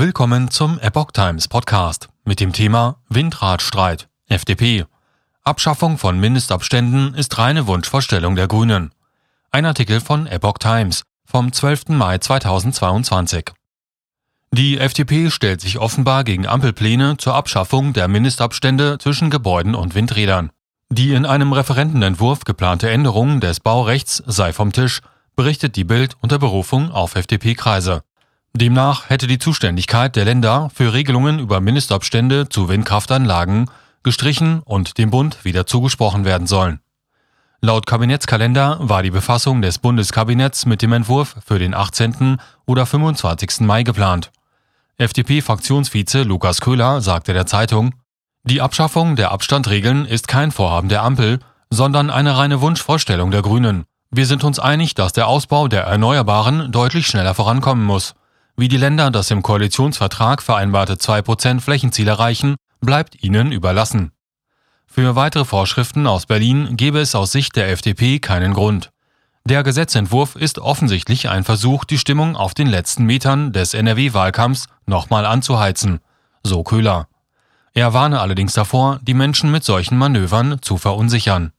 Willkommen zum Epoch Times Podcast mit dem Thema Windradstreit, FDP. Abschaffung von Mindestabständen ist reine Wunschvorstellung der Grünen. Ein Artikel von Epoch Times vom 12. Mai 2022. Die FDP stellt sich offenbar gegen Ampelpläne zur Abschaffung der Mindestabstände zwischen Gebäuden und Windrädern. Die in einem Referentenentwurf geplante Änderung des Baurechts sei vom Tisch, berichtet die Bild unter Berufung auf FDP-Kreise. Demnach hätte die Zuständigkeit der Länder für Regelungen über Mindestabstände zu Windkraftanlagen gestrichen und dem Bund wieder zugesprochen werden sollen. Laut Kabinettskalender war die Befassung des Bundeskabinetts mit dem Entwurf für den 18. oder 25. Mai geplant. FDP-Fraktionsvize Lukas Köhler sagte der Zeitung, die Abschaffung der Abstandregeln ist kein Vorhaben der Ampel, sondern eine reine Wunschvorstellung der Grünen. Wir sind uns einig, dass der Ausbau der Erneuerbaren deutlich schneller vorankommen muss. Wie die Länder das im Koalitionsvertrag vereinbarte 2% Flächenziel erreichen, bleibt ihnen überlassen. Für weitere Vorschriften aus Berlin gebe es aus Sicht der FDP keinen Grund. Der Gesetzentwurf ist offensichtlich ein Versuch, die Stimmung auf den letzten Metern des NRW-Wahlkampfs nochmal anzuheizen, so Köhler. Er warne allerdings davor, die Menschen mit solchen Manövern zu verunsichern.